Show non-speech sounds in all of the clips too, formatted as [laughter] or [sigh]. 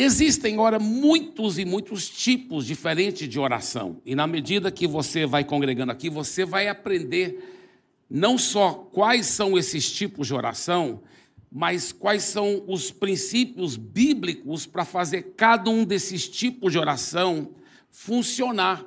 Existem, ora, muitos e muitos tipos diferentes de oração. E na medida que você vai congregando aqui, você vai aprender não só quais são esses tipos de oração, mas quais são os princípios bíblicos para fazer cada um desses tipos de oração funcionar.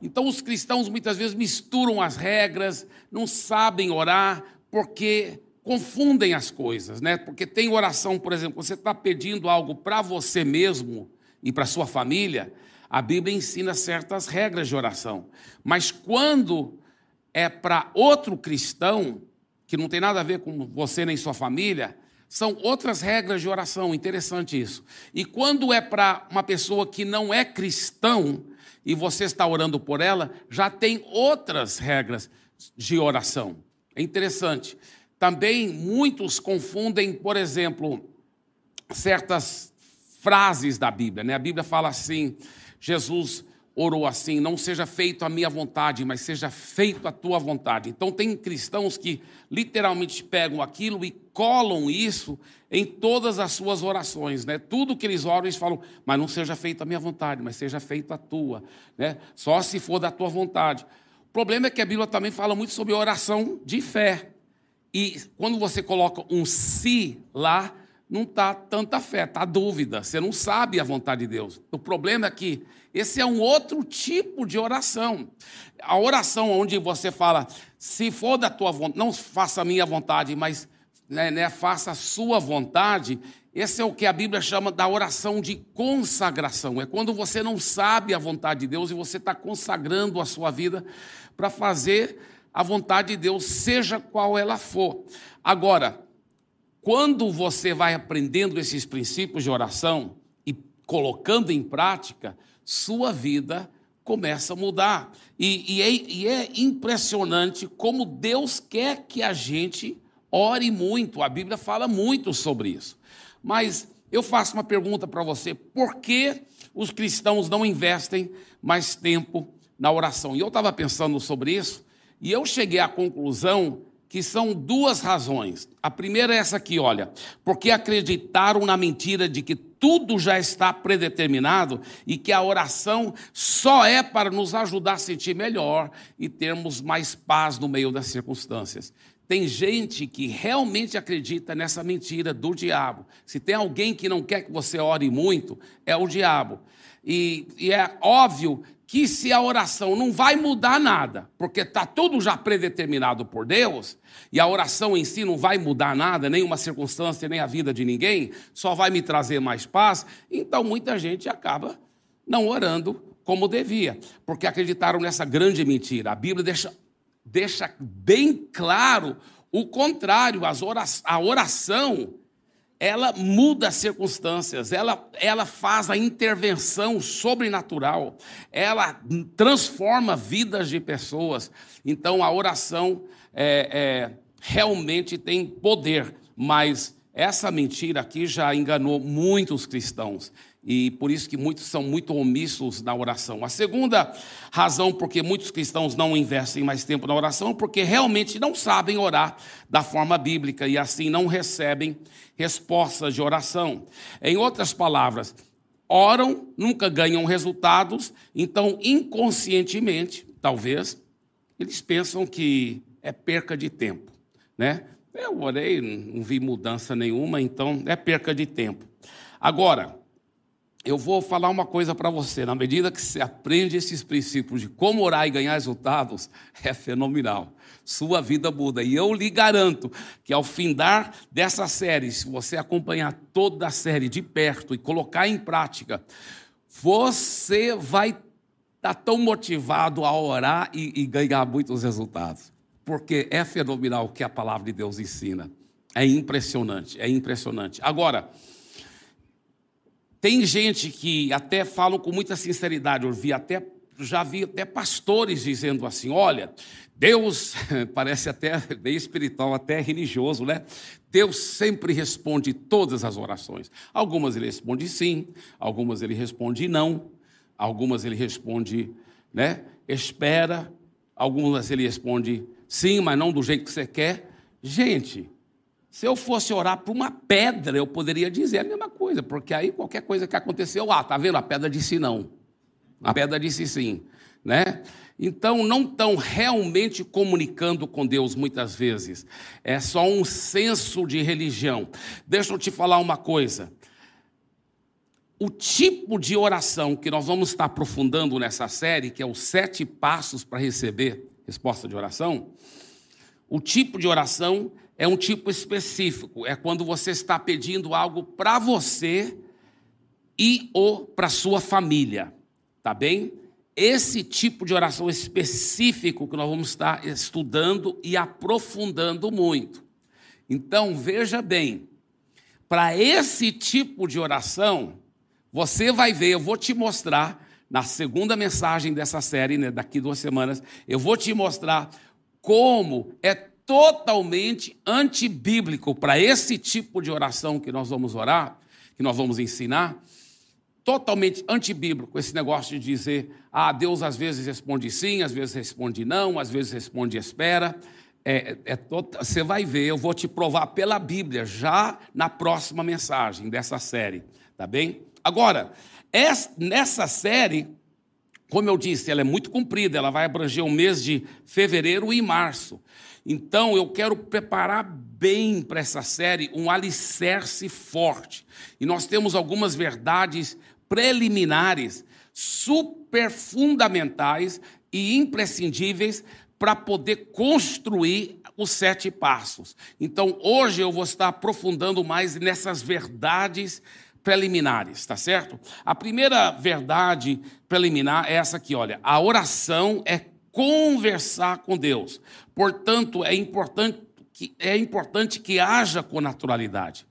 Então, os cristãos muitas vezes misturam as regras, não sabem orar, porque confundem as coisas, né? Porque tem oração, por exemplo, você está pedindo algo para você mesmo e para sua família, a Bíblia ensina certas regras de oração. Mas quando é para outro cristão, que não tem nada a ver com você nem sua família, são outras regras de oração, interessante isso. E quando é para uma pessoa que não é cristão e você está orando por ela, já tem outras regras de oração. É interessante. Também muitos confundem, por exemplo, certas frases da Bíblia. Né? A Bíblia fala assim: Jesus orou assim: não seja feito a minha vontade, mas seja feito a tua vontade. Então, tem cristãos que literalmente pegam aquilo e colam isso em todas as suas orações. Né? Tudo que eles oram, eles falam: mas não seja feito a minha vontade, mas seja feito a tua. Né? Só se for da tua vontade. O problema é que a Bíblia também fala muito sobre oração de fé. E quando você coloca um se lá, não está tanta fé, está dúvida. Você não sabe a vontade de Deus. O problema é que esse é um outro tipo de oração. A oração onde você fala, se for da tua vontade, não faça a minha vontade, mas né, né, faça a sua vontade. Esse é o que a Bíblia chama da oração de consagração. É quando você não sabe a vontade de Deus e você está consagrando a sua vida para fazer a vontade de Deus, seja qual ela for. Agora, quando você vai aprendendo esses princípios de oração e colocando em prática, sua vida começa a mudar. E, e, é, e, é, impressionante como Deus quer que a gente ore muito. A Bíblia fala muito sobre isso. Mas eu faço uma pergunta para você: por que os cristãos não investem mais tempo na oração? E eu estava pensando sobre isso e eu cheguei à conclusão que são duas razões. A primeira é essa aqui, olha, porque acreditaram na mentira de que tudo já está predeterminado e que a oração só é para nos ajudar a sentir melhor e termos mais paz no meio das circunstâncias. Tem gente que realmente acredita nessa mentira do diabo. Se tem alguém que não quer que você ore muito, é o diabo. E, e é óbvio que se a oração não vai mudar nada, porque está tudo já predeterminado por Deus, e a oração em si não vai mudar nada, nem uma circunstância, nem a vida de ninguém, só vai me trazer mais paz, então muita gente acaba não orando como devia, porque acreditaram nessa grande mentira. A Bíblia deixa, deixa bem claro o contrário, a oração ela muda as circunstâncias, ela, ela faz a intervenção sobrenatural, ela transforma vidas de pessoas. Então a oração é, é, realmente tem poder, mas essa mentira aqui já enganou muitos cristãos e por isso que muitos são muito omissos na oração. A segunda razão por que muitos cristãos não investem mais tempo na oração é porque realmente não sabem orar da forma bíblica e assim não recebem respostas de oração. Em outras palavras, oram, nunca ganham resultados, então inconscientemente, talvez, eles pensam que é perca de tempo, né? Eu orei, não vi mudança nenhuma, então é perca de tempo. Agora, eu vou falar uma coisa para você. Na medida que você aprende esses princípios de como orar e ganhar resultados, é fenomenal. Sua vida muda. E eu lhe garanto que ao findar dessa série, se você acompanhar toda a série de perto e colocar em prática, você vai estar tá tão motivado a orar e, e ganhar muitos resultados. Porque é fenomenal o que a palavra de Deus ensina. É impressionante, é impressionante. Agora, tem gente que até falam com muita sinceridade, eu vi até, já vi até pastores dizendo assim: olha, Deus, [laughs] parece até bem espiritual, até religioso, né? Deus sempre responde todas as orações. Algumas ele responde sim, algumas ele responde não, algumas ele responde, né? Espera, algumas ele responde sim, mas não do jeito que você quer. Gente, Se eu fosse orar para uma pedra, eu poderia dizer a mesma coisa, porque aí qualquer coisa que aconteceu, ah, tá vendo? A pedra disse não. A pedra disse sim, né? Então não estão realmente comunicando com Deus muitas vezes. É só um senso de religião. Deixa eu te falar uma coisa. O tipo de oração que nós vamos estar aprofundando nessa série, que é os sete passos para receber resposta de oração, o tipo de oração é um tipo específico, é quando você está pedindo algo para você e ou para sua família, tá bem? Esse tipo de oração específico que nós vamos estar estudando e aprofundando muito. Então, veja bem, para esse tipo de oração, você vai ver, eu vou te mostrar na segunda mensagem dessa série, né, daqui duas semanas, eu vou te mostrar como é totalmente antibíblico para esse tipo de oração que nós vamos orar, que nós vamos ensinar, totalmente antibíblico esse negócio de dizer, ah, Deus às vezes responde sim, às vezes responde não, às vezes responde espera. É, é você vai ver, eu vou te provar pela Bíblia já na próxima mensagem dessa série, tá bem? Agora, essa, nessa série, como eu disse, ela é muito comprida, ela vai abranger o mês de fevereiro e março. Então, eu quero preparar bem para essa série um alicerce forte. E nós temos algumas verdades preliminares, super fundamentais e imprescindíveis para poder construir os sete passos. Então, hoje eu vou estar aprofundando mais nessas verdades preliminares, tá certo? A primeira verdade preliminar é essa aqui, olha. A oração é conversar com Deus. Portanto, é importante que, é importante que haja com naturalidade.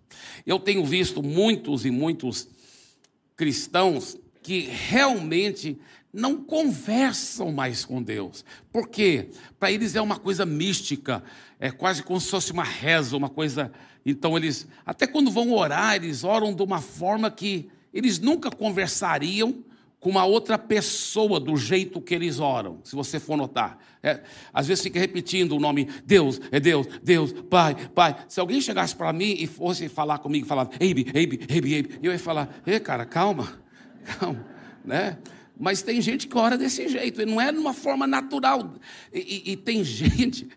Eu tenho visto muitos e muitos cristãos que realmente não conversam mais com Deus. Por quê? Para eles é uma coisa mística, é quase como se fosse uma reza, uma coisa. Então, eles, até quando vão orar, eles oram de uma forma que eles nunca conversariam com uma outra pessoa do jeito que eles oram, se você for notar. É, às vezes fica repetindo o nome Deus, é Deus, Deus, Pai, Pai. Se alguém chegasse para mim e fosse falar comigo, falava, Eibe, Eibe, Eibe, Eibe, eu ia falar, ei, cara, calma, [laughs] calma, né? Mas tem gente que ora desse jeito, e não é de uma forma natural. E, e, e, tem [laughs] gente,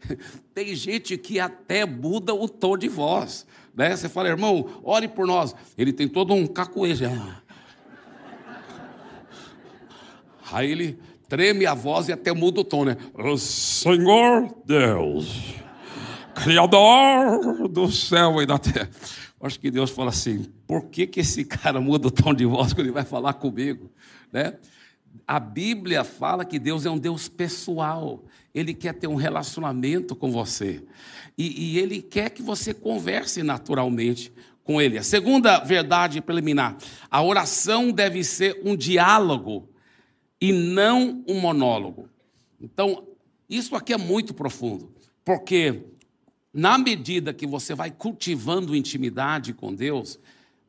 tem gente que até muda o tom de voz. Né? Você fala, irmão, ore por nós. Ele tem todo um cacuejo. Aí ele treme a voz e até muda o tom, né? Senhor Deus, Criador do céu e da terra. Acho que Deus fala assim: por que, que esse cara muda o tom de voz quando ele vai falar comigo? Né? A Bíblia fala que Deus é um Deus pessoal, Ele quer ter um relacionamento com você, e, e Ele quer que você converse naturalmente com Ele. A segunda verdade preliminar: a oração deve ser um diálogo e não um monólogo. Então, isso aqui é muito profundo, porque na medida que você vai cultivando intimidade com Deus,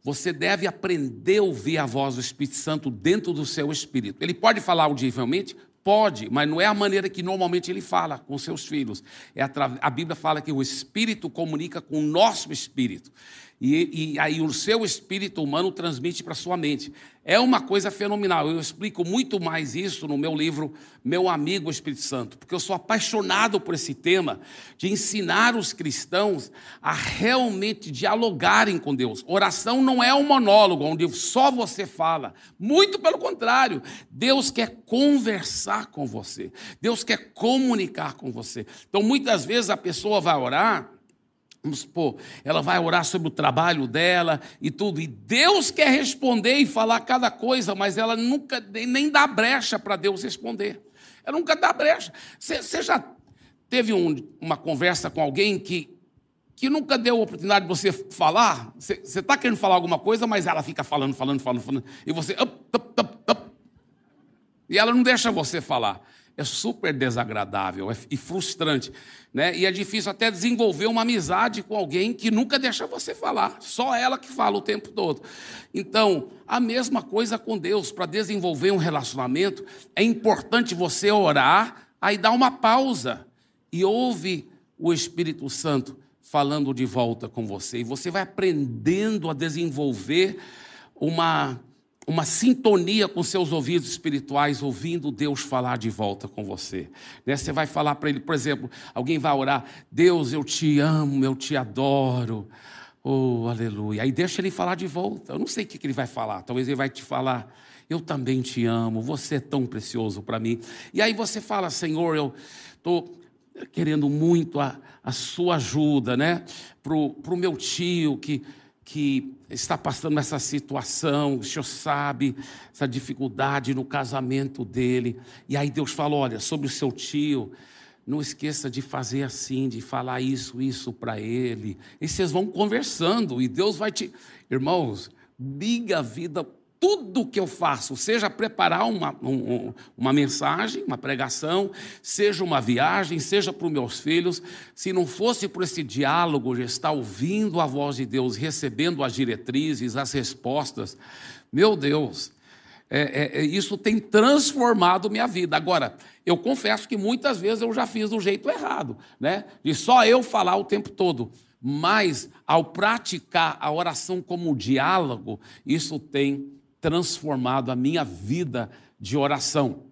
você deve aprender a ouvir a voz do Espírito Santo dentro do seu espírito. Ele pode falar audivelmente? Pode, mas não é a maneira que normalmente ele fala com seus filhos. É a, a Bíblia fala que o Espírito comunica com o nosso espírito. E, e aí o seu espírito humano transmite para sua mente. É uma coisa fenomenal. Eu explico muito mais isso no meu livro Meu Amigo Espírito Santo, porque eu sou apaixonado por esse tema de ensinar os cristãos a realmente dialogarem com Deus. Oração não é um monólogo onde só você fala. Muito pelo contrário, Deus quer conversar com você. Deus quer comunicar com você. Então muitas vezes a pessoa vai orar Vamos supor, ela vai orar sobre o trabalho dela e tudo, e Deus quer responder e falar cada coisa, mas ela nunca nem dá brecha para Deus responder. Ela nunca dá brecha. Você já teve um, uma conversa com alguém que, que nunca deu oportunidade de você falar? Você está querendo falar alguma coisa, mas ela fica falando, falando, falando, falando, e você. Up, up, up, e ela não deixa você falar é super desagradável é, e frustrante. Né? E é difícil até desenvolver uma amizade com alguém que nunca deixa você falar, só ela que fala o tempo todo. Então, a mesma coisa com Deus, para desenvolver um relacionamento, é importante você orar, aí dar uma pausa e ouve o Espírito Santo falando de volta com você. E você vai aprendendo a desenvolver uma, uma sintonia com seus ouvidos espirituais, ouvindo Deus falar de volta com você. Né? Você vai falar para ele, por exemplo, alguém vai orar: Deus, eu te amo, eu te adoro. Oh, aleluia. Aí deixa ele falar de volta. Eu não sei o que ele vai falar. Talvez ele vai te falar: Eu também te amo, você é tão precioso para mim. E aí você fala: Senhor, eu estou querendo muito a, a sua ajuda, né? Para o meu tio que, que está passando essa situação, o senhor sabe, essa dificuldade no casamento dele. E aí Deus fala: Olha, sobre o seu tio não esqueça de fazer assim, de falar isso, isso para ele. E vocês vão conversando e Deus vai te. Irmãos, diga a vida tudo que eu faço, seja preparar uma, um, uma mensagem, uma pregação, seja uma viagem, seja para os meus filhos, se não fosse por esse diálogo, de estar ouvindo a voz de Deus, recebendo as diretrizes, as respostas, meu Deus, é, é, é isso tem transformado minha vida. Agora, eu confesso que muitas vezes eu já fiz do jeito errado, né? De só eu falar o tempo todo. Mas, ao praticar a oração como diálogo, isso tem transformado a minha vida de oração.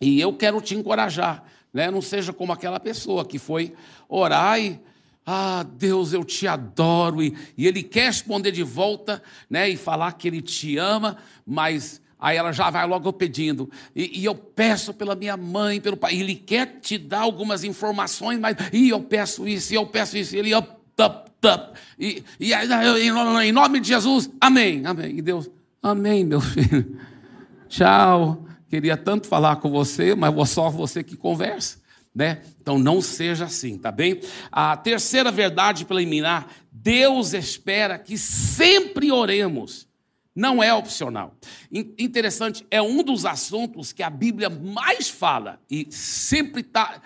E eu quero te encorajar, né? Não seja como aquela pessoa que foi orar e. Ah, Deus, eu te adoro. E, e ele quer responder de volta, né? E falar que ele te ama, mas Aí ela já vai logo pedindo. E, e, eu peço pela minha mãe, pelo pai. Ele quer te dar algumas informações, mas e eu peço isso, e eu peço isso. E ele up, up, up. E, e em nome de Jesus, amém, amém. E Deus, amém, meu filho. Tchau. Queria tanto falar com você, mas só você que conversa. Né? Então não seja assim, tá bem? A terceira verdade preliminar: Deus espera que sempre oremos não é opcional. Interessante, é um dos assuntos que a Bíblia mais fala e sempre está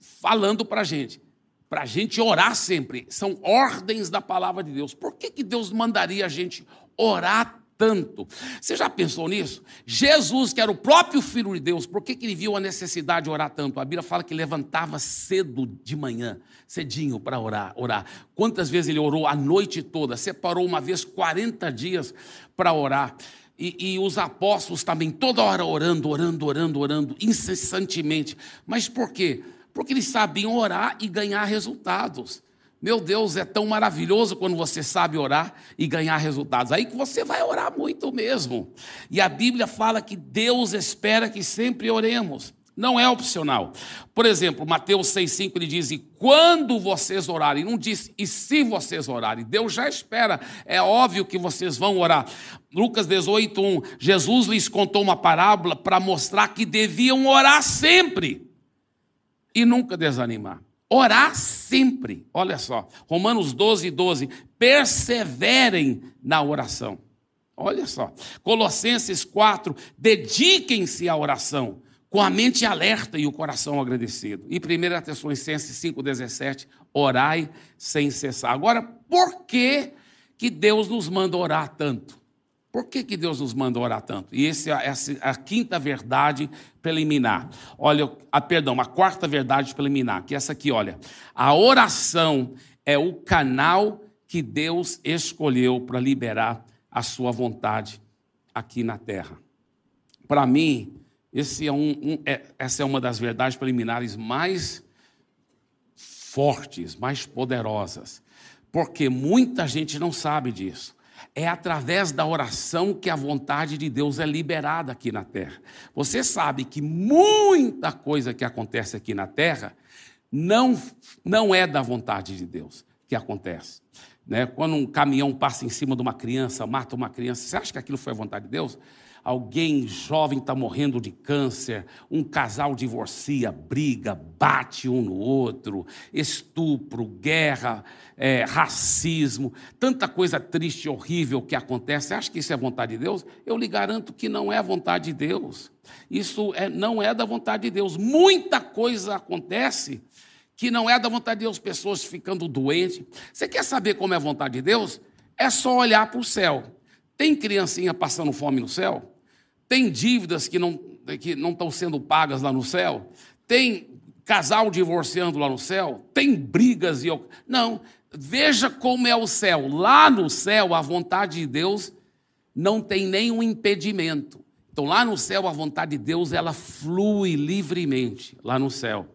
falando para a gente. Para a gente orar sempre. São ordens da palavra de Deus. Por que, que Deus mandaria a gente orar tanto. Você já pensou nisso? Jesus, que era o próprio Filho de Deus, por que, que ele viu a necessidade de orar tanto? A Bíblia fala que levantava cedo de manhã, cedinho para orar, orar. Quantas vezes ele orou a noite toda? Separou uma vez 40 dias para orar. E, e, os apóstolos também, toda hora orando, orando, orando, orando, incessantemente. Mas por quê? Porque eles sabiam orar e ganhar resultados. Meu Deus, é tão maravilhoso quando você sabe orar e ganhar resultados. Aí que você vai orar muito mesmo. E a Bíblia fala que Deus espera que sempre oremos. Não é opcional. Por exemplo, Mateus 6,5 ele diz: E quando vocês orarem, não diz e se vocês orarem, Deus já espera, é óbvio que vocês vão orar. Lucas 18,1: Jesus lhes contou uma parábola para mostrar que deviam orar sempre e nunca desanimar. Orar sempre. Olha só, Romanos 12, 12. Perseverem na oração. Olha só. Colossenses 4. Dediquem-se à oração, com a mente alerta e o coração agradecido. E 1 Tessalonicenses 5, 17. Orai sem cessar. Agora, por que, que Deus nos manda orar tanto? Por que, que Deus nos manda orar tanto? E essa é a, quinta verdade preliminar. Olha, a, perdão, a quarta verdade preliminar, que é essa aqui, olha. A oração é o canal que Deus escolheu para liberar a sua vontade aqui na terra. Para mim, é um, um, é, essa é uma das verdades preliminares mais fortes, mais poderosas, porque muita gente não sabe disso. É através da oração que a vontade de Deus é liberada aqui na terra. Você sabe que muita coisa que acontece aqui na terra não, não é da vontade de Deus que acontece. Né? Quando um caminhão passa em cima de uma criança, mata uma criança, você acha que aquilo foi a vontade de Deus? Alguém jovem está morrendo de câncer, um casal divorcia, briga, bate um no outro, estupro, guerra, é, racismo, tanta coisa triste e horrível que acontece. Você acha que isso é vontade de Deus? Eu lhe garanto que não é vontade de Deus. Isso é, não é da vontade de Deus. Muita coisa acontece que não é da vontade de Deus, pessoas ficando doentes. Você quer saber como é a vontade de Deus? É só olhar para o céu. Tem criancinha passando fome no céu? Tem dívidas que não, que não estão sendo pagas lá no céu? Tem casal divorciando lá no céu? Tem brigas e. Não. Veja como é o céu. Lá no céu, a vontade de Deus não tem nenhum impedimento. Então, lá no céu, a vontade de Deus, ela flui livremente, lá no céu.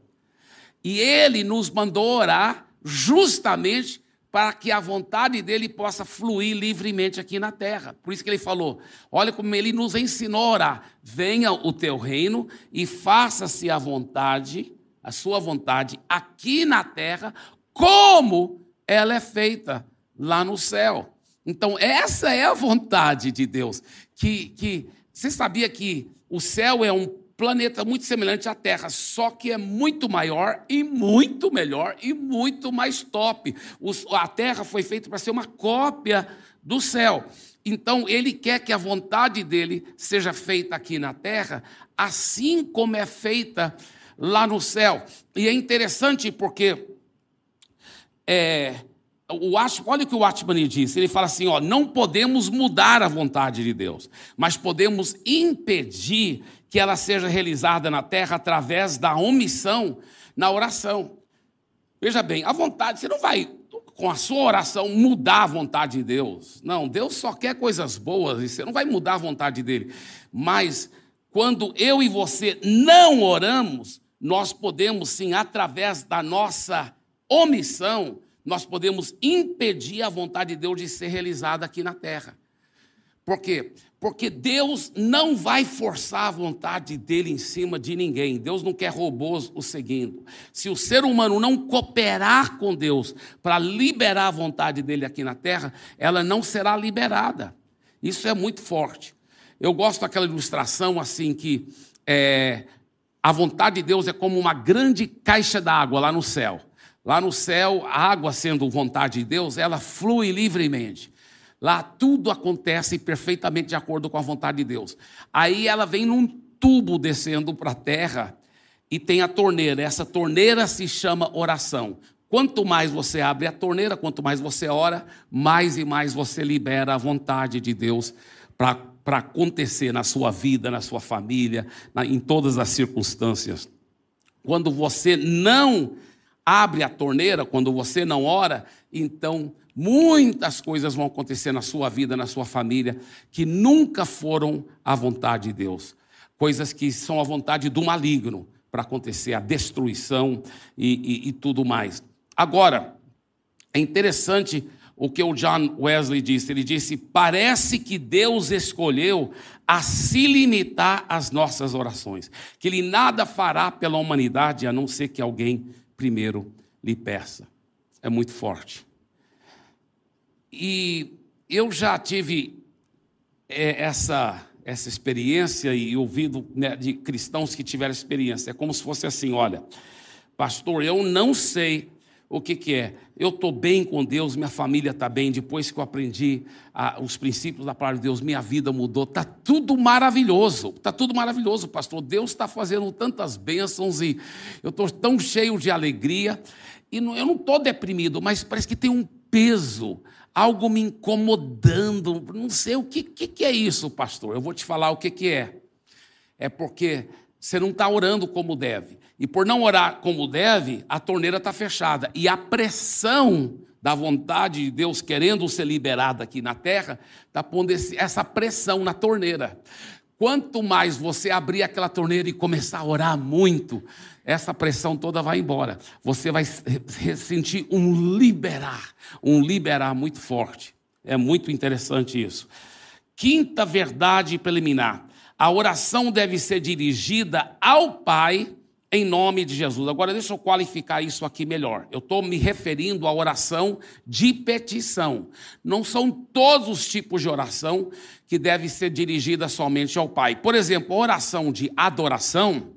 E Ele nos mandou orar justamente para que a vontade dele possa fluir livremente aqui na terra. Por isso que ele falou: olha como ele nos ensinou a orar: venha o teu reino e faça-se a vontade, a sua vontade, aqui na terra, como ela é feita lá no céu. Então, essa é a vontade de Deus. Que, que você sabia que o céu é um planeta muito semelhante à Terra, só que é muito maior e muito melhor e muito mais top. a Terra foi feita para ser uma cópia do céu. Então, ele quer que a vontade dele seja feita aqui na terra, assim como é feita lá no céu. E é interessante porque é, o olha o que o Atman disse. Ele fala assim: ó, não podemos mudar a vontade de Deus, mas podemos impedir que ela seja realizada na terra através da omissão na oração. Veja bem, a vontade, você não vai, com a sua oração, mudar a vontade de Deus. Não, Deus só quer coisas boas e você não vai mudar a vontade dele. Mas quando eu e você não oramos, nós podemos sim, através da nossa omissão, nós podemos impedir a vontade de Deus de ser realizada aqui na terra. Por quê? Porque Deus não vai forçar a vontade dele em cima de ninguém. Deus não quer robôs o seguindo. Se o ser humano não cooperar com Deus para liberar a vontade dele aqui na terra, ela não será liberada. Isso é muito forte. Eu gosto daquela ilustração assim que é, a vontade de Deus é como uma grande caixa d'água lá no céu. Lá no céu, a água sendo vontade de Deus, ela flui livremente. Lá tudo acontece perfeitamente de acordo com a vontade de Deus. Aí ela vem num tubo descendo para a terra e tem a torneira. Essa torneira se chama oração. Quanto mais você abre a torneira, quanto mais você ora, mais e mais você libera a vontade de Deus para acontecer na sua vida, na sua família, na, em todas as circunstâncias. Quando você não abre a torneira, quando você não ora, então Muitas coisas vão acontecer na sua vida, na sua família, que nunca foram a vontade de Deus. Coisas que são a vontade do maligno para acontecer, a destruição e, e, e tudo mais. Agora, é interessante o que o John Wesley disse. Ele disse: parece que Deus escolheu a se limitar às nossas orações, que Ele nada fará pela humanidade a não ser que alguém primeiro lhe peça. É muito forte. E eu já tive é, essa, essa experiência e ouvido né, de cristãos que tiveram experiência. É como se fosse assim: olha, pastor, eu não sei o que, que é. Eu estou bem com Deus, minha família está bem. Depois que eu aprendi os princípios da palavra de Deus, minha vida mudou. Está tudo maravilhoso. Está tudo maravilhoso, pastor. Deus está fazendo tantas bênçãos e eu estou tão cheio de alegria. E não, eu não estou deprimido, mas parece que tem um peso algo me incomodando, não sei o que, que, que é isso, pastor. Eu vou te falar o que, que é. É porque você não está orando como deve. E por não orar como deve, a torneira está fechada. E a pressão da vontade de Deus querendo ser liberada aqui na terra, está pondo essa pressão na torneira. Quanto mais você abrir aquela torneira e começar a orar muito, essa pressão toda vai embora. Você vai sentir um liberar, um liberar muito forte. É muito interessante isso. Quinta verdade preliminar: a oração deve ser dirigida ao Pai em nome de Jesus. Agora, deixa eu qualificar isso aqui melhor. Eu estou me referindo à oração de petição. Não são todos os tipos de oração que deve ser dirigida somente ao Pai. Por exemplo, oração de adoração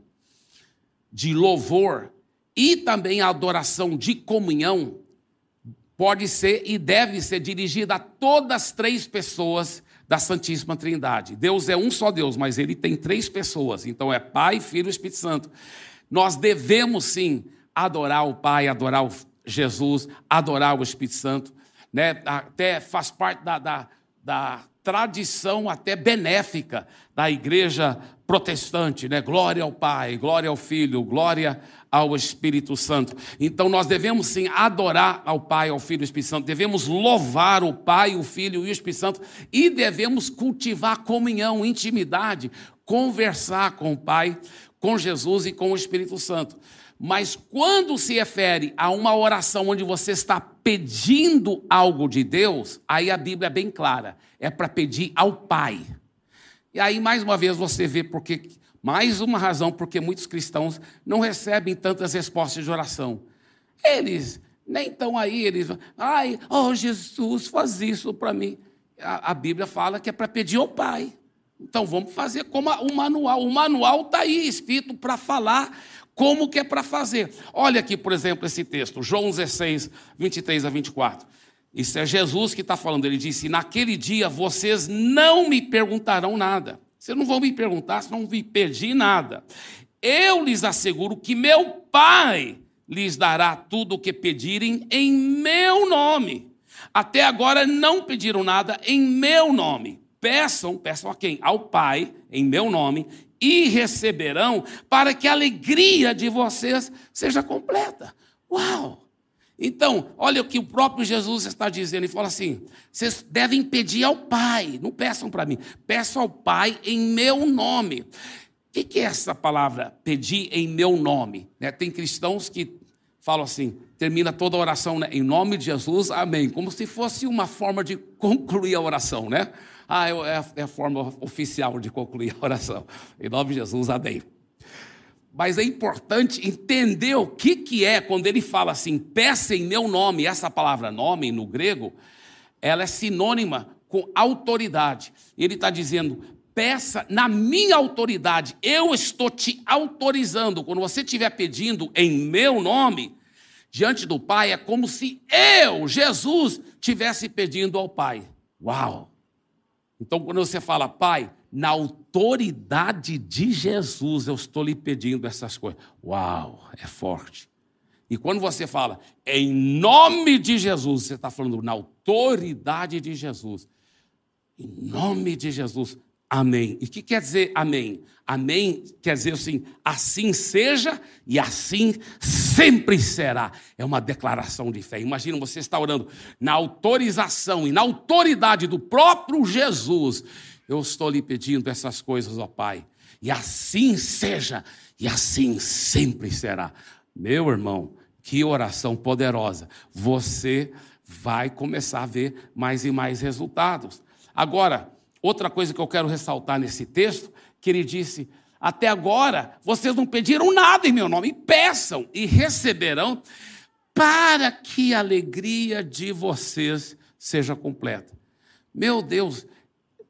de louvor e também a adoração de comunhão pode ser e deve ser dirigida a todas as três pessoas da Santíssima Trindade. Deus é um só Deus, mas ele tem três pessoas, então é Pai, Filho e Espírito Santo. Nós devemos sim adorar o Pai, adorar o Jesus, adorar o Espírito Santo, né? até faz parte da, da da tradição até benéfica da igreja protestante, né? Glória ao Pai, glória ao Filho, glória ao Espírito Santo. Então nós devemos sim adorar ao Pai, ao Filho e ao Espírito Santo, devemos louvar o Pai, o Filho e o Espírito Santo e devemos cultivar comunhão, intimidade, conversar com o Pai, com Jesus e com o Espírito Santo. Mas quando se refere a uma oração onde você está pedindo algo de Deus, aí a Bíblia é bem clara, é para pedir ao Pai. E aí, mais uma vez, você vê porque, mais uma razão porque muitos cristãos não recebem tantas respostas de oração. Eles nem estão aí, eles, ai, oh Jesus, faz isso para mim. A, a, Bíblia fala que é para pedir ao Pai. Então vamos fazer como o manual. O manual está aí escrito para falar como que é para fazer. Olha aqui, por exemplo, esse texto, João 16, 23 a 24. Isso é Jesus que está falando. Ele disse: Naquele dia vocês não me perguntarão nada. Vocês não vão me perguntar, vocês não me pedir nada. Eu lhes asseguro que meu Pai lhes dará tudo o que pedirem em meu nome. Até agora não pediram nada em meu nome. Peçam, peçam a quem? Ao Pai, em meu nome, e receberão, para que a alegria de vocês seja completa. Uau! Então, olha o que o próprio Jesus está dizendo. Ele fala assim: vocês devem pedir ao Pai, não peçam para mim, peçam ao Pai em meu nome. O que, é essa palavra, pedir em meu nome? Né? Tem cristãos que falam assim, termina toda a oração né? em nome de Jesus, amém, como se fosse uma forma de concluir a oração, né? Ah, é a, é a forma oficial de concluir a oração. Em nome de Jesus, amém. Mas é importante entender o que, que é quando ele fala assim, peça em meu nome. Essa palavra nome no grego, ela é sinônima com autoridade. Ele está dizendo, peça na minha autoridade. Eu estou te autorizando. Quando você estiver pedindo em meu nome, diante do Pai, é como se eu, Jesus, tivesse pedindo ao Pai. Uau! Então, quando você fala, Pai, na autoridade de Jesus, eu estou lhe pedindo essas coisas. Uau, é forte. E quando você fala, em nome de Jesus, você está falando na autoridade de Jesus. Em nome de Jesus, Amém. E o que quer dizer amém? Amém quer dizer assim, assim seja e assim sempre será. É uma declaração de fé. Imagina você está orando na autorização e na autoridade do próprio Jesus. Eu estou lhe pedindo essas coisas, ó Pai. E assim seja e assim sempre será. Meu irmão, que oração poderosa. Você vai começar a ver mais e mais resultados. Agora, Outra coisa que eu quero ressaltar nesse texto, que ele disse: Até agora vocês não pediram nada em meu nome, peçam e receberão, para que a alegria de vocês seja completa. Meu Deus,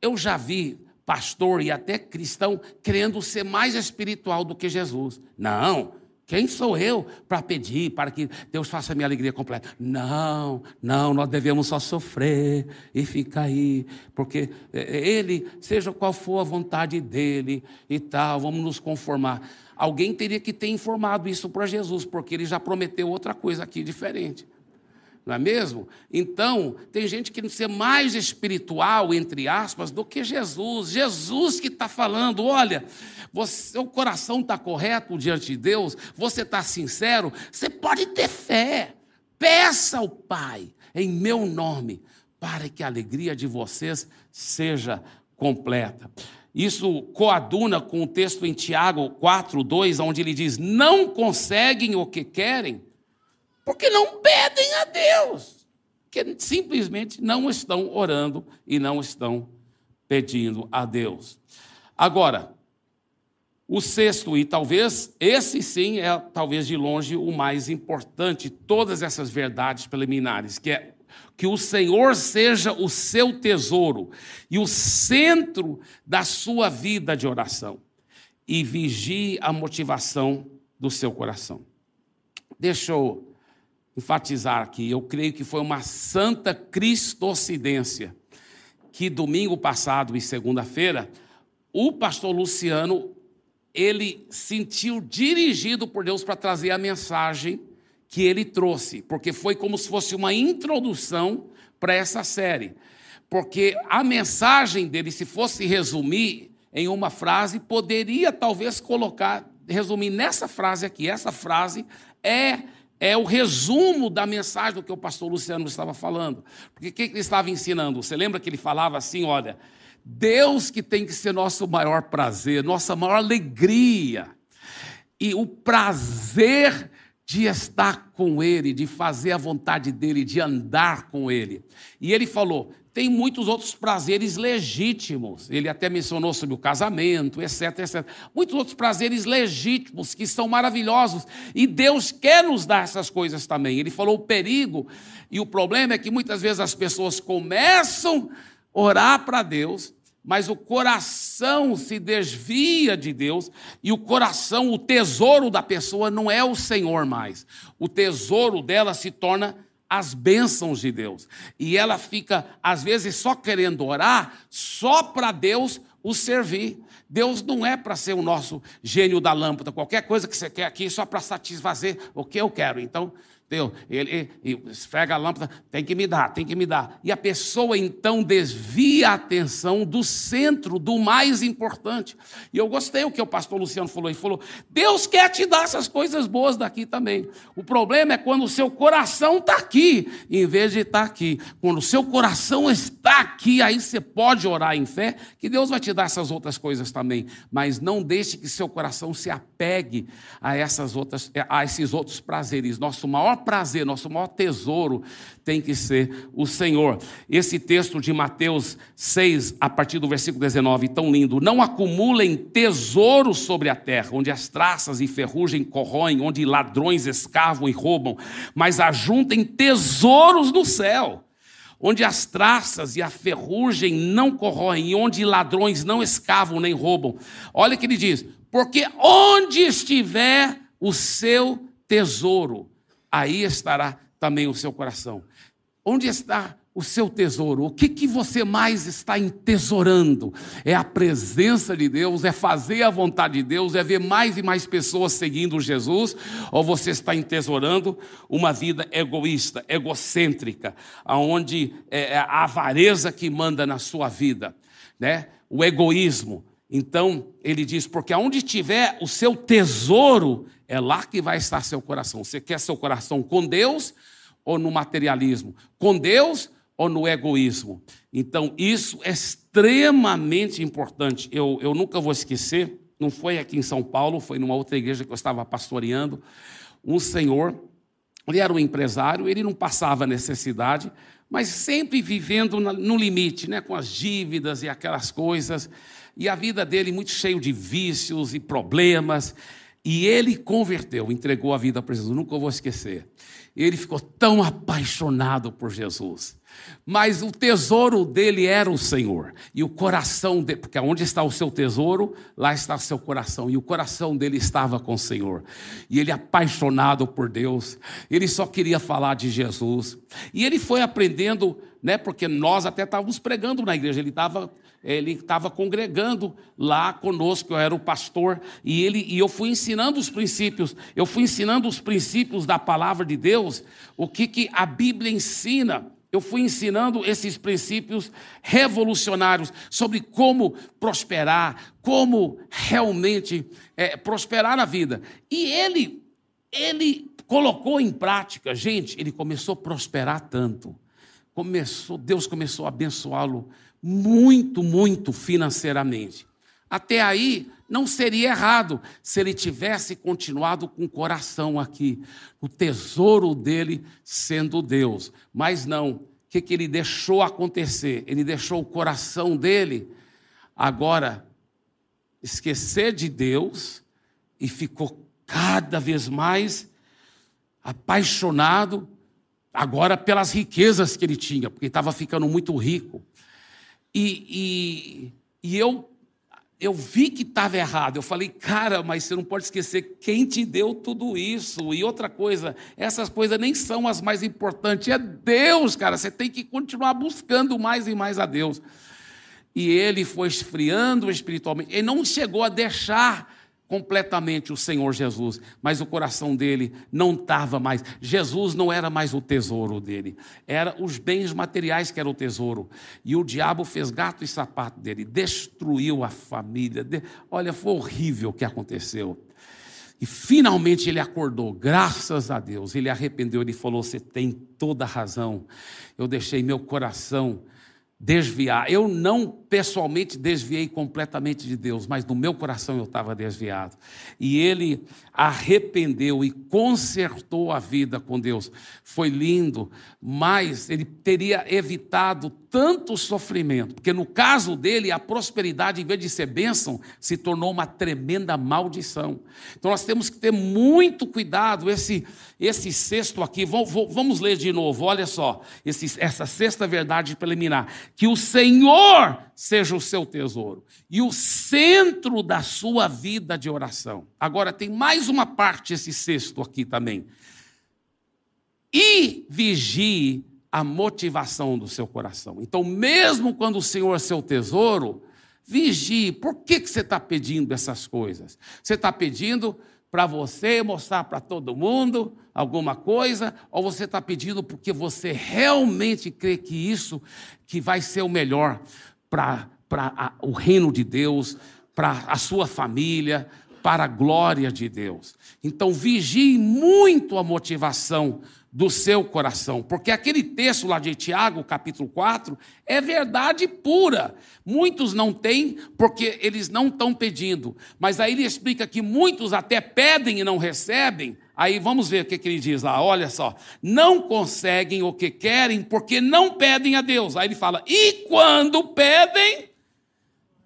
eu já vi pastor e até cristão querendo ser mais espiritual do que Jesus. Não, quem sou eu para pedir para que Deus faça a minha alegria completa? Não, não, nós devemos só sofrer e ficar aí, porque é, é, Ele, seja qual for a vontade dele e tal, vamos nos conformar. Alguém teria que ter informado isso para Jesus, porque ele já prometeu outra coisa aqui diferente não é mesmo? Então, tem gente que ser mais espiritual, entre aspas, do que Jesus. Jesus que está falando: olha, você, seu coração está correto diante de Deus, você está sincero, você pode ter fé. Peça ao Pai, em meu nome, para que a alegria de vocês seja completa. Isso coaduna com o texto em Tiago 4, 2, onde ele diz: Não conseguem o que querem porque não pedem a Deus, que simplesmente não estão orando e não estão pedindo a Deus. Agora, o sexto, e talvez esse sim é talvez de longe o mais importante, todas essas verdades preliminares, que é que o Senhor seja o seu tesouro e o centro da sua vida de oração, e vigie a motivação do seu coração. Deixa eu enfatizar aqui, eu creio que foi uma santa cristocidência que domingo passado e segunda-feira o pastor Luciano ele sentiu dirigido por Deus para trazer a mensagem que ele trouxe, porque foi como se fosse uma introdução para essa série. porque a mensagem dele, se fosse resumir em uma frase, poderia talvez colocar, resumir nessa frase aqui. Essa frase é é o resumo da mensagem do que o pastor Luciano estava falando. Porque o que ele estava ensinando? Você lembra que ele falava assim: olha, Deus que tem que ser nosso maior prazer, nossa maior alegria. E o prazer de estar com Ele, de fazer a vontade dEle, de andar com Ele. E ele falou: tem muitos outros prazeres legítimos. Ele até mencionou sobre o casamento, etc, etc. Muitos outros prazeres legítimos que são maravilhosos. E Deus quer nos dar essas coisas também. Ele falou o perigo e o problema é que muitas vezes as pessoas começam a orar para Deus, mas o coração se desvia de Deus e o coração, o tesouro da pessoa não é o Senhor mais. O tesouro dela se torna as bênçãos de Deus. E ela fica, às vezes, só querendo orar, só para Deus o servir. Deus não é para ser o nosso gênio da lâmpada. Qualquer coisa que você quer aqui, só para satisfazer o que eu quero. Então, Deus, ele, ele esfrega a lâmpada, tem que me dar, tem que me dar. E a pessoa então desvia a atenção do centro, do mais importante. E eu gostei o que o pastor Luciano falou. Ele falou: Deus quer te dar essas coisas boas daqui também. O problema é quando o seu coração está aqui, em vez de estar tá aqui. Quando o seu coração está aqui, aí você pode orar em fé, que Deus vai te dar essas outras coisas também. Mas não deixe que seu coração se apegue a essas outras, a esses outros prazeres. Nosso maior prazer, nosso maior tesouro tem que ser o Senhor. Esse texto de Mateus 6, a partir do versículo 19, tão lindo. Não acumulem tesouros sobre a terra, onde as traças e ferrugem corroem, onde ladrões escavam e roubam, mas ajuntem tesouros no céu onde as traças e a ferrugem não corroem, onde ladrões não escavam nem roubam. Olha o que ele diz: porque onde estiver o seu tesouro, aí estará também o seu coração. Onde está o seu tesouro? O que, que você mais está entesourando? É a presença de Deus, é fazer a vontade de Deus, é ver mais e mais pessoas seguindo Jesus? Ou você está entesourando uma vida egoísta, egocêntrica, onde é, é a avareza que manda na sua vida, né? o egoísmo? Então, ele diz: porque aonde tiver o seu tesouro, é lá que vai estar seu coração. Você quer seu coração com Deus ou no materialismo? Com Deus ou no egoísmo? Então, isso é extremamente importante. Eu, eu nunca vou esquecer, não foi aqui em São Paulo, foi numa outra igreja que eu estava pastoreando. Um senhor, ele era um empresário, ele não passava necessidade, mas sempre vivendo no limite, né, com as dívidas e aquelas coisas. E a vida dele muito cheio de vícios e problemas. E ele converteu, entregou a vida para Jesus, nunca vou esquecer. Ele ficou tão apaixonado por Jesus. Mas o tesouro dele era o Senhor. E o coração dele, porque onde está o seu tesouro, lá está o seu coração. E o coração dele estava com o Senhor. E ele apaixonado por Deus, ele só queria falar de Jesus. E ele foi aprendendo, né, porque nós até estávamos pregando na igreja, ele estava ele estava congregando lá conosco, eu era o pastor, e, ele, e eu fui ensinando os princípios, eu fui ensinando os princípios da palavra de Deus, o que, que a Bíblia ensina. Eu fui ensinando esses princípios revolucionários sobre como prosperar, como realmente é, prosperar na vida. E ele, ele colocou em prática, gente, ele começou a prosperar tanto. Começou, Deus começou a abençoá-lo muito, muito financeiramente. Até aí, não seria errado se ele tivesse continuado com o coração aqui, o tesouro dele sendo Deus. Mas não. O que, que ele deixou acontecer? Ele deixou o coração dele agora esquecer de Deus e ficou cada vez mais apaixonado agora pelas riquezas que ele tinha, porque estava ficando muito rico. E, e, e eu, eu vi que estava errado. Eu falei, cara, mas você não pode esquecer quem te deu tudo isso. E outra coisa, essas coisas nem são as mais importantes, é Deus, cara. Você tem que continuar buscando mais e mais a Deus. E ele foi esfriando espiritualmente. Ele não chegou a deixar completamente o Senhor Jesus, mas o coração dele não estava mais. Jesus não era mais o tesouro dele, era os bens materiais que era o tesouro. E o diabo fez gato e sapato dele, destruiu a família. Olha, foi horrível o que aconteceu. E finalmente ele acordou, graças a Deus. Ele arrependeu, ele falou: Você tem toda a razão. Eu deixei meu coração desviar. Eu não pessoalmente desviei completamente de Deus, mas no meu coração eu estava desviado. E ele arrependeu e consertou a vida com Deus. Foi lindo, mas ele teria evitado tanto sofrimento, porque no caso dele, a prosperidade, em vez de ser bênção, se tornou uma tremenda maldição. Então nós temos que ter muito cuidado. Esse, esse sexto aqui, vamos ler de novo, olha só, esse, essa sexta verdade preliminar: que o Senhor seja o seu tesouro e o centro da sua vida de oração. Agora tem mais uma parte, esse sexto aqui também. E vigie a motivação do seu coração. Então, mesmo quando o Senhor é seu tesouro, vigie. Por que, que você está pedindo essas coisas? Você está pedindo para você mostrar para todo mundo alguma coisa, ou você está pedindo porque você realmente crê que isso que vai ser o melhor para o reino de Deus, para a sua família, para a glória de Deus. Então, vigie muito a motivação do seu coração, porque aquele texto lá de Tiago, capítulo 4, é verdade pura. Muitos não têm porque eles não estão pedindo, mas aí ele explica que muitos até pedem e não recebem. Aí vamos ver o que, que ele diz lá, olha só. Não conseguem o que querem porque não pedem a Deus. Aí ele fala, e quando pedem,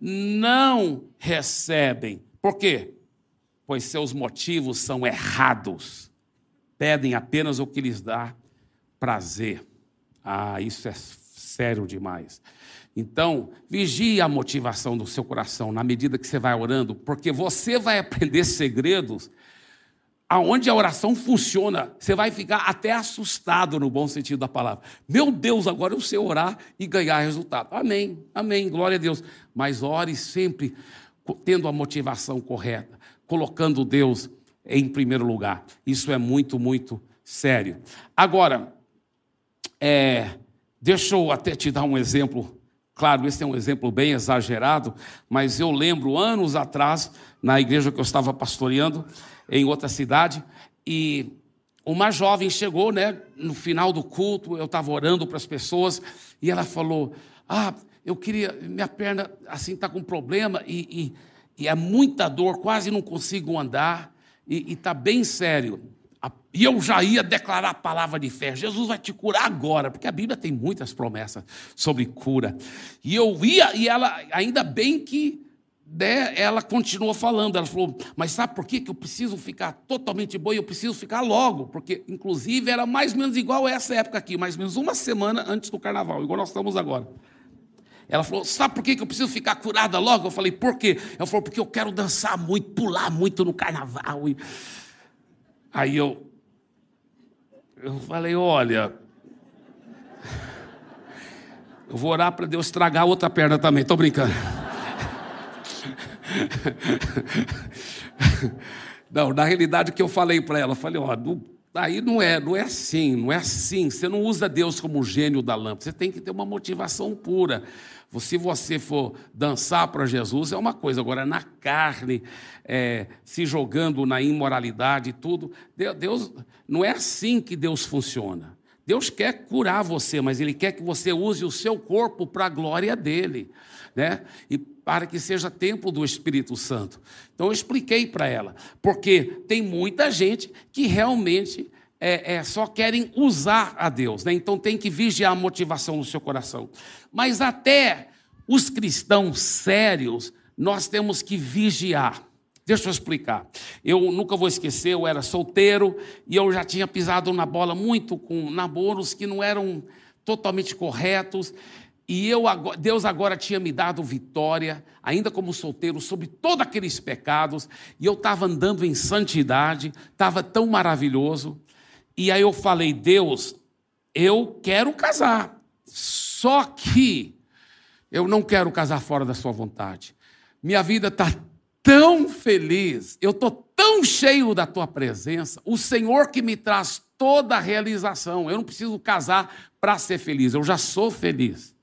não recebem. Por quê? Pois seus motivos são errados pedem apenas o que lhes dá prazer. Ah, isso é sério demais. Então, vigie a motivação do seu coração na medida que você vai orando, porque você vai aprender segredos aonde a oração funciona. Você vai ficar até assustado no bom sentido da palavra. Meu Deus, agora eu sei orar e ganhar resultado. Amém, amém, glória a Deus. Mas ore sempre tendo a motivação correta, colocando Deus em primeiro lugar. Isso é muito, muito sério. Agora, é, deixa eu até te dar um exemplo. Claro, esse é um exemplo bem exagerado, mas eu lembro anos atrás, na igreja que eu estava pastoreando, em outra cidade, e uma jovem chegou, né, no final do culto, eu estava orando para as pessoas, e ela falou: Ah, eu queria, minha perna assim está com problema, e, e, e é muita dor, quase não consigo andar e está bem sério. E eu já ia declarar a palavra de fé. Jesus vai te curar agora, porque a Bíblia tem muitas promessas sobre cura. E eu ia, e ela, ainda bem que ela continuou falando. Ela falou, mas sabe por que eu preciso ficar totalmente boa e eu preciso ficar logo? Porque, inclusive, era mais ou menos igual essa época aqui, mais ou menos uma semana antes do carnaval, igual nós estamos agora. Ela falou: Sabe por que eu preciso ficar curada logo? Eu falei: Por quê? Ela falou: Porque eu quero dançar muito, pular muito no carnaval. Aí eu, eu falei: Olha, eu vou orar para Deus estragar a outra perna também. Estou brincando. [laughs] Não, na realidade, o que eu falei para ela? Falei: Ó, Aí não é, não é assim, não é assim. Você não usa Deus como gênio da lâmpada. Você tem que ter uma motivação pura. Se você for dançar para Jesus, é uma coisa. Agora, na carne, é, se jogando na imoralidade e tudo, Deus não é assim que Deus funciona. Deus quer curar você, mas Ele quer que você use o seu corpo para a glória dele, né? E para que seja templo do Espírito Santo. Então eu expliquei para ela, porque tem muita gente que realmente é, é, só querem usar a Deus, né? então tem que vigiar a motivação no seu coração. Mas até os cristãos sérios, nós temos que vigiar. Deixa eu explicar. Eu nunca vou esquecer, eu era solteiro e eu já tinha pisado na bola muito com namoros que não eram totalmente corretos. E eu, Deus agora tinha me dado vitória, ainda como solteiro, sobre todos aqueles pecados, e eu estava andando em santidade, estava tão maravilhoso. E aí eu falei, Deus, eu quero casar, só que eu não quero casar fora da sua vontade. Minha vida está tão feliz, eu estou tão cheio da tua presença, o Senhor que me traz toda a realização. Eu não preciso casar para ser feliz, eu já sou feliz,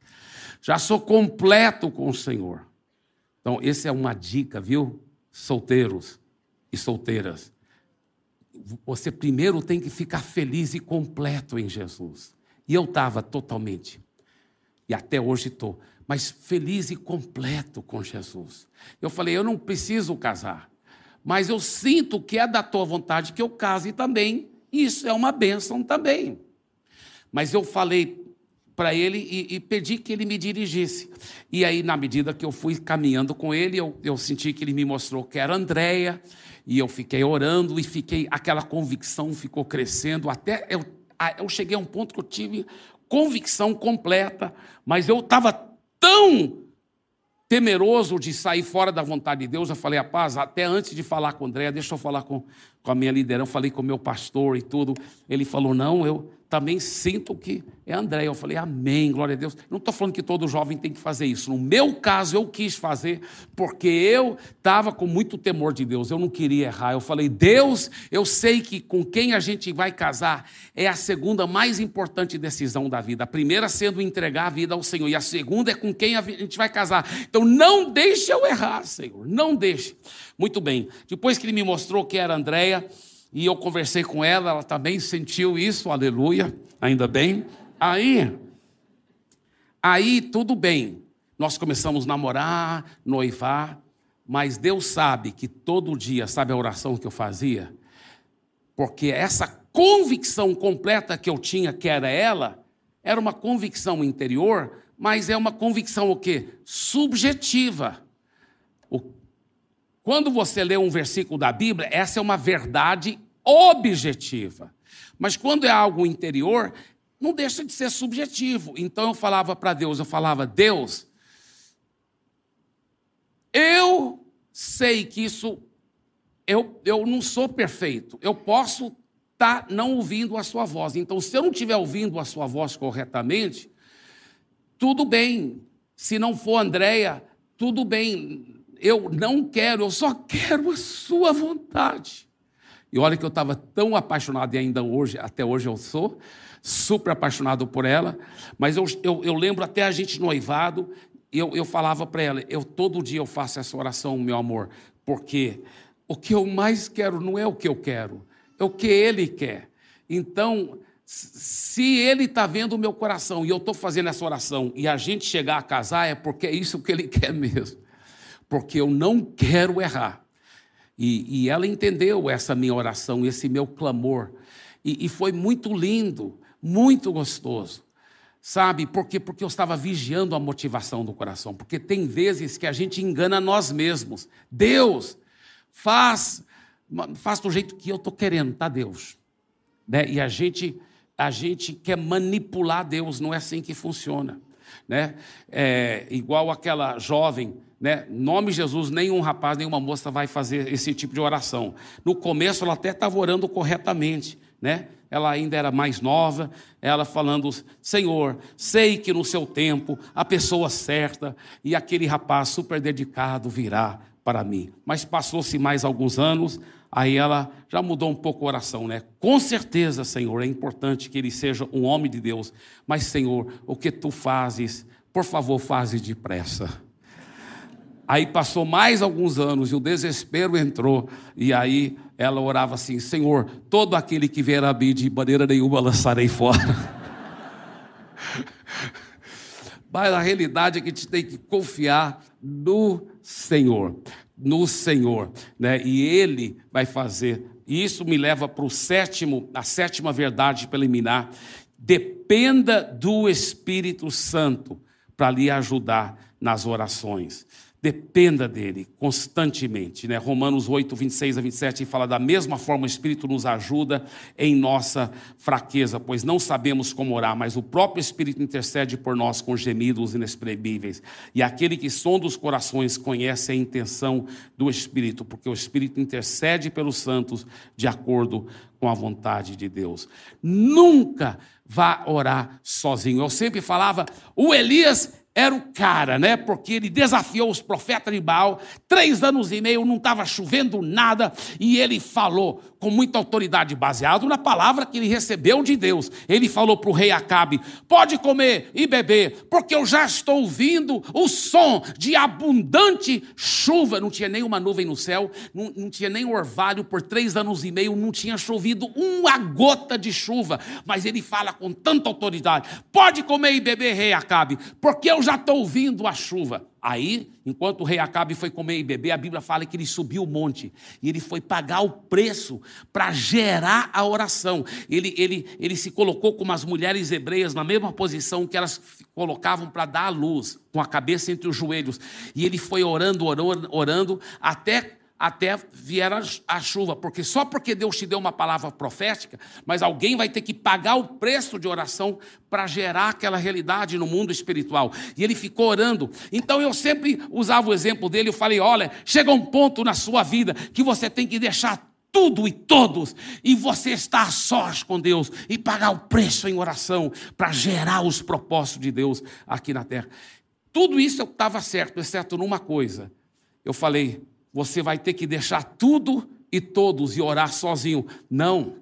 já sou completo com o Senhor. Então, essa é uma dica, viu, solteiros e solteiras. Você primeiro tem que ficar feliz e completo em Jesus. E eu estava totalmente, e até hoje estou, mas feliz e completo com Jesus. Eu falei, eu não preciso casar, mas eu sinto que é da tua vontade que eu case também. Isso é uma bênção também. Mas eu falei para ele e, e, pedi que ele me dirigisse. E aí, na medida que eu fui caminhando com ele, eu, eu senti que ele me mostrou que era Andréia, e eu fiquei orando e fiquei, aquela convicção ficou crescendo, até eu, eu cheguei a um ponto que eu tive convicção completa, mas eu estava tão temeroso de sair fora da vontade de Deus, eu falei, a paz, até antes de falar com o André, deixa eu falar com, com a minha liderança, falei com o meu pastor e tudo. Ele falou, não, eu também sinto que é André. Eu falei, amém, glória a Deus. Não estou falando que todo jovem tem que fazer isso. No meu caso, eu quis fazer, porque eu estava com muito temor de Deus. Eu não queria errar. Eu falei, Deus, eu sei que com quem a gente vai casar é a segunda mais importante decisão da vida. A primeira sendo entregar a vida ao Senhor, e a segunda é com quem a gente vai casar. Então não deixe eu errar, Senhor. Não deixe. Muito bem. Depois que ele me mostrou que era Andréia, e eu conversei com ela, ela também sentiu isso, aleluia, ainda bem. Aí, aí tudo bem, nós começamos a namorar, noivar, mas Deus sabe que todo dia, sabe a oração que eu fazia? Porque essa convicção completa que eu tinha que era ela, era uma convicção interior, mas é uma convicção o quê? Subjetiva. O... Quando você lê um versículo da Bíblia, essa é uma verdade objetiva. Mas quando é algo interior, não deixa de ser subjetivo. Então eu falava para Deus, eu falava, Deus, eu sei que isso, eu, eu não sou perfeito, eu posso estar tá não ouvindo a sua voz. Então, se eu não estiver ouvindo a sua voz corretamente, tudo bem. Se não for Andréia, tudo bem. Eu não quero, eu só quero a sua vontade. E olha que eu estava tão apaixonado, e ainda hoje, até hoje eu sou, super apaixonado por ela, mas eu, eu, eu lembro até a gente noivado, eu, eu falava para ela, eu todo dia eu faço essa oração, meu amor, porque o que eu mais quero não é o que eu quero, é o que ele quer. Então, se ele está vendo o meu coração e eu estou fazendo essa oração e a gente chegar a casar, é porque é isso que ele [laughs] quer mesmo. Porque eu não quero errar. E, e ela entendeu essa minha oração, esse meu clamor. E, e foi muito lindo, muito gostoso. Sabe por quê? Porque eu estava vigiando a motivação do coração. Porque tem vezes que a gente engana nós mesmos. Deus, faz, faz do jeito que eu estou querendo, tá, Deus? Né? E a gente, a gente quer manipular Deus, não é assim que funciona. Né? É, igual aquela jovem né? Nome Jesus, nenhum rapaz, nenhuma moça vai fazer esse tipo de oração. No começo, ela até estava orando corretamente, né? Ela ainda era mais nova, ela falando: Senhor, sei que no seu tempo a pessoa certa e aquele rapaz super dedicado virá para mim. Mas passou-se mais alguns anos, aí ela já mudou um pouco a oração, né? Com certeza, Senhor, é importante que ele seja um homem de Deus, mas, Senhor, o que tu fazes, por favor, faze depressa. Aí passou mais alguns anos e o desespero entrou. E aí ela orava assim: Senhor, todo aquele que vier a mim de maneira nenhuma lançarei fora. [laughs] Mas a realidade é que a gente tem que confiar no Senhor, no Senhor, né? E Ele vai fazer. E isso me leva para o sétimo, a sétima verdade preliminar. Dependa do Espírito Santo para lhe ajudar nas orações. Dependa dele constantemente. Né? Romanos 8, 26 a 27 fala: da mesma forma, o Espírito nos ajuda em nossa fraqueza, pois não sabemos como orar, mas o próprio Espírito intercede por nós com gemidos inexprimíveis. E aquele que sonda os corações conhece a intenção do Espírito, porque o Espírito intercede pelos santos de acordo com a vontade de Deus. Nunca vá orar sozinho. Eu sempre falava: o Elias era o cara, né? Porque ele desafiou os profetas de Baal. Três anos e meio não estava chovendo nada e ele falou com muita autoridade, baseado na palavra que ele recebeu de Deus. Ele falou para o rei Acabe: pode comer e beber, porque eu já estou ouvindo o som de abundante chuva. Não tinha nenhuma nuvem no céu, não, não tinha nem orvalho por três anos e meio, não tinha chovido uma gota de chuva. Mas ele fala com tanta autoridade: pode comer e beber, rei Acabe, porque eu já estou ouvindo a chuva. Aí, enquanto o rei Acabe foi comer e beber, a Bíblia fala que ele subiu o monte e ele foi pagar o preço para gerar a oração. Ele, ele, ele se colocou como as mulheres hebreias na mesma posição que elas colocavam para dar a luz, com a cabeça entre os joelhos. E ele foi orando, orando, orando até até vier a, a, chuva, porque só porque Deus te deu uma palavra profética, mas alguém vai ter que pagar o preço de oração para gerar aquela realidade no mundo espiritual. E ele ficou orando. Então eu sempre usava o exemplo dele, eu falei: olha, chega um ponto na sua vida que você tem que deixar tudo e todos, e você estar sós com Deus e pagar o preço em oração para gerar os propósitos de Deus aqui na terra. Tudo isso eu estava certo, exceto numa coisa. Eu falei, você vai ter que deixar tudo e todos e orar sozinho. Não.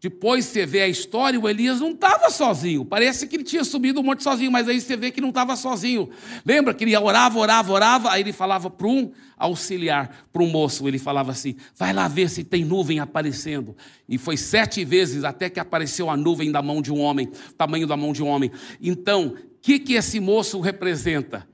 Depois você vê a história, o Elias não estava sozinho. Parece que ele tinha subido um monte sozinho, mas aí você vê que não estava sozinho. Lembra que ele orava, orava, orava, aí ele falava para um auxiliar, para um moço, ele falava assim: vai lá ver se tem nuvem aparecendo. E foi sete vezes até que apareceu a nuvem da mão de um homem, tamanho da mão de um homem. Então, o que, que esse moço representa?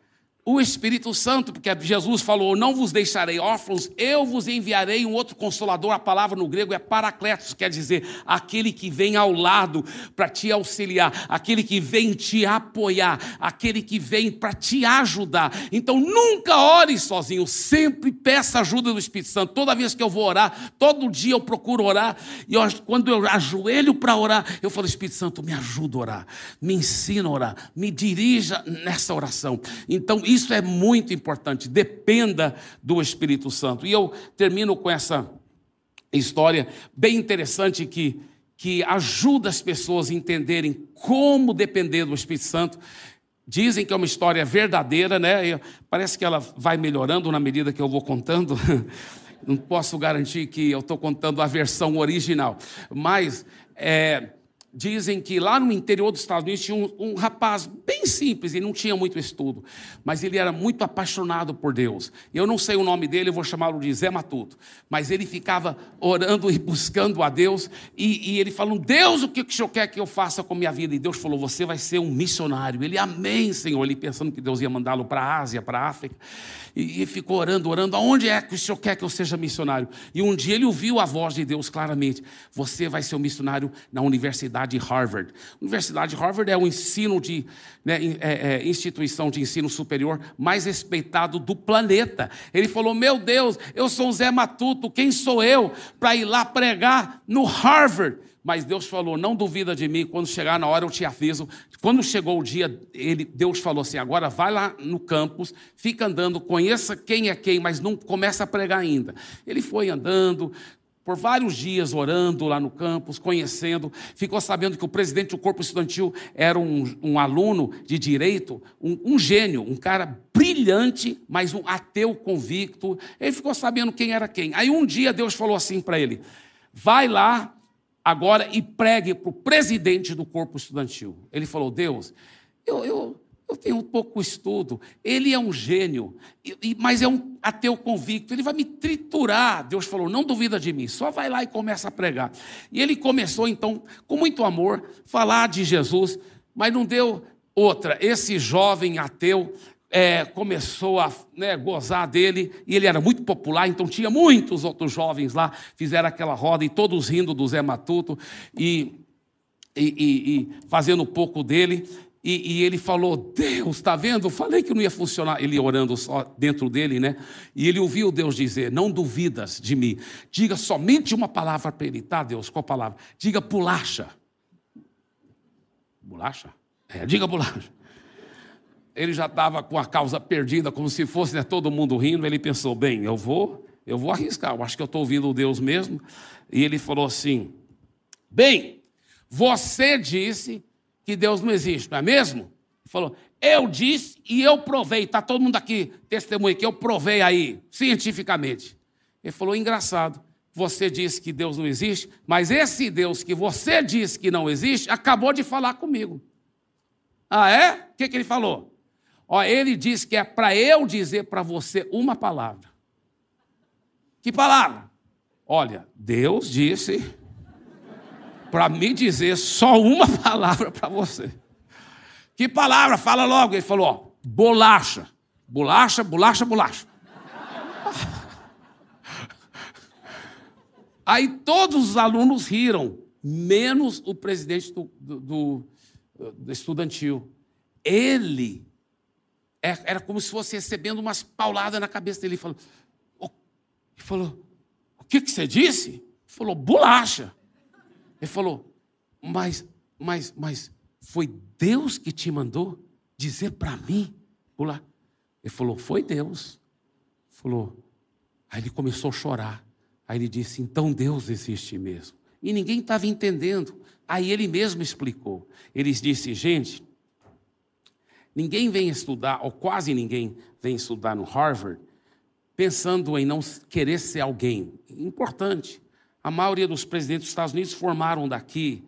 O Espírito Santo, porque Jesus falou: Não vos deixarei órfãos, eu vos enviarei um outro consolador. A palavra no grego é paracletos, quer dizer, aquele que vem ao lado para te auxiliar, aquele que vem te apoiar, aquele que vem para te ajudar. Então nunca ore sozinho, sempre peça ajuda do Espírito Santo. Toda vez que eu vou orar, todo dia eu procuro orar, e eu, quando eu ajoelho para orar, eu falo: Espírito Santo, me ajuda a orar, me ensina a orar, me dirija nessa oração. Então, isso é muito importante. Dependa do Espírito Santo. E eu termino com essa história bem interessante que, que ajuda as pessoas a entenderem como depender do Espírito Santo. Dizem que é uma história verdadeira, né? parece que ela vai melhorando na medida que eu vou contando. [laughs] Não posso garantir que eu estou contando a versão original, mas é, Dizem que lá no interior dos Estados Unidos tinha um, um, rapaz bem simples, ele não tinha muito estudo, mas ele era muito apaixonado por Deus. Eu não sei o nome dele, eu vou chamá-lo de Zé Matuto. Mas ele ficava orando e buscando a Deus, e, e ele falou: Deus, o que o Senhor quer que eu faça com a minha vida? E Deus falou: Você vai ser um missionário. Ele, Amém, Senhor. Ele pensando que Deus ia mandá-lo para a Ásia, para a África. E, e ficou orando, orando: Aonde é que o Senhor quer que eu seja missionário? E um dia ele ouviu a voz de Deus claramente: Você vai ser um missionário na universidade de Harvard. Universidade de Harvard é o ensino de né, é, é, instituição de ensino superior mais respeitado do planeta. Ele falou: Meu Deus, eu sou o Zé Matuto, quem sou eu para ir lá pregar no Harvard? Mas Deus falou: Não duvida de mim, quando chegar na hora eu te aviso. Quando chegou o dia, ele, Deus falou assim: Agora vai lá no campus, fica andando, conheça quem é quem, mas não começa a pregar ainda. Ele foi andando, por vários dias orando lá no campus, conhecendo, ficou sabendo que o presidente do corpo estudantil era um, um aluno de direito, um, um, gênio, um cara brilhante, mas um ateu convicto. Ele ficou sabendo quem era quem. Aí um dia Deus falou assim para ele: vai lá agora e pregue para o presidente do corpo estudantil. Ele falou: Deus, eu, eu eu tenho um pouco estudo. Ele é um gênio, mas é um ateu convicto. Ele vai me triturar. Deus falou: não duvida de mim, só vai lá e começa a pregar. E ele começou, então, com muito amor, falar de Jesus, mas não deu outra. Esse jovem ateu é, começou a né, gozar dele, e ele era muito popular, então tinha muitos outros jovens lá, fizeram aquela roda, e todos rindo do Zé Matuto, e, e, e, e fazendo um pouco dele. E, e, ele falou: Deus, está vendo? Falei que não ia funcionar. Ele orando só dentro dele, né? E ele ouviu Deus dizer: Não duvidas de mim. Diga somente uma palavra para ele, tá, Deus? Qual palavra? Diga bolacha. Bolacha? É, diga bolacha. Ele já estava com a causa perdida, como se fosse né, todo mundo rindo. Ele pensou: Bem, eu vou, eu vou arriscar. Eu acho que eu estou ouvindo Deus mesmo. E ele falou assim: Bem, você disse que Deus não existe, não é mesmo? Ele falou: Eu disse e eu provei. Está todo mundo aqui, testemunha que eu provei aí, cientificamente. Ele falou: Engraçado. Você disse que Deus não existe, mas esse Deus que você disse que não existe, acabou de falar comigo. Ah, é? O que, que ele falou? Ó, ele disse que é para eu dizer para você uma palavra. Que palavra? Olha, Deus disse para me dizer só uma [laughs] palavra para você. Que palavra? Fala logo. Ele falou: ó, bolacha. Bolacha, bolacha, bolacha. [laughs] Aí todos os alunos riram, menos o presidente do, do, do, estudantil. Ele é, era como se fosse recebendo umas pauladas na cabeça dele. Ele falou: ele falou O que, que você disse? Ele falou: Bolacha. Ele falou: Mas, mas, mas foi Deus que te mandou dizer para mim pular? Ele falou: Foi Deus. Ele falou. Aí ele começou a chorar. Aí ele disse: Então Deus existe mesmo. E ninguém estava entendendo. Aí ele mesmo explicou. Ele disse: Gente, ninguém vem estudar, ou quase ninguém vem estudar no Harvard, pensando em não querer ser alguém importante. A maioria dos presidentes dos Estados Unidos formaram daqui.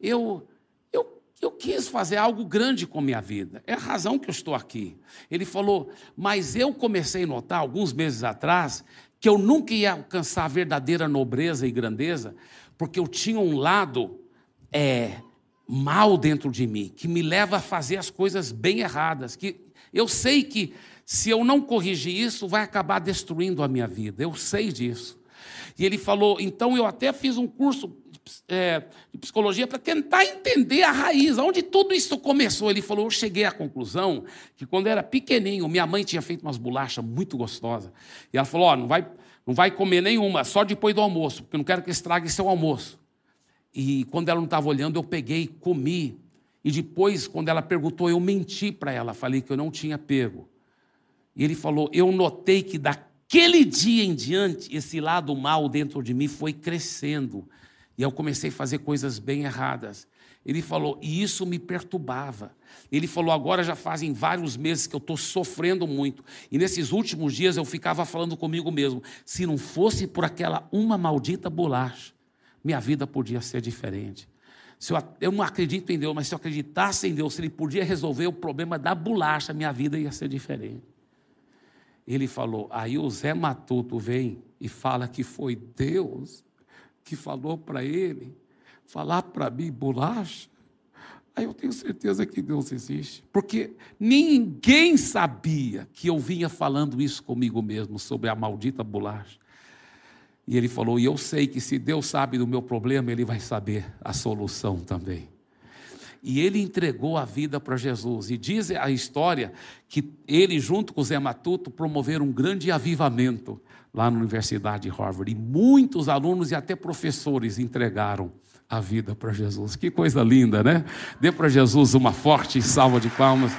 Eu, eu, eu quis fazer algo grande com a minha vida. É a razão que eu estou aqui. Ele falou, mas eu comecei a notar, alguns meses atrás, que eu nunca ia alcançar a verdadeira nobreza e grandeza, porque eu tinha um lado é, mal dentro de mim, que me leva a fazer as coisas bem erradas, que eu sei que se eu não corrigir isso, vai acabar destruindo a minha vida, eu sei disso. E ele falou, então eu até fiz um curso é, de psicologia para tentar entender a raiz, onde tudo isso começou. Ele falou: Eu cheguei à conclusão que quando eu era pequenininho, minha mãe tinha feito umas bolachas muito gostosas. E ela falou: oh, não, vai, não vai comer nenhuma, só depois do almoço, porque eu não quero que estrague seu almoço. E quando ela não estava olhando, eu peguei, comi. E depois, quando ela perguntou, eu menti para ela, falei que eu não tinha pego. E ele falou: Eu notei que daquele dia em diante, esse lado mal dentro de mim foi crescendo. E eu comecei a fazer coisas bem erradas. Ele falou, e isso me perturbava. Ele falou, agora já fazem vários meses que eu estou sofrendo muito. E nesses últimos dias eu ficava falando comigo mesmo: se não fosse por aquela uma maldita bolacha, minha vida podia ser diferente. Se eu, eu não acredito em Deus, mas se eu acreditasse em Deus, se Ele podia resolver o problema da bolacha, minha vida ia ser diferente. Ele falou, aí o Zé Matuto vem e fala que foi Deus que falou para ele falar para mim bolacha, aí eu tenho certeza que Deus existe. Porque ninguém sabia que eu vinha falando isso comigo mesmo, sobre a maldita bolacha. E ele falou: E eu sei que se Deus sabe do meu problema, Ele vai saber a solução também. E ele entregou a vida para Jesus. E diz a história que ele, junto com Zé Matuto, promoveram um grande avivamento lá na Universidade de Harvard. E muitos alunos e até professores entregaram a vida para Jesus. Que coisa linda, né? Dê para Jesus uma forte salva de palmas.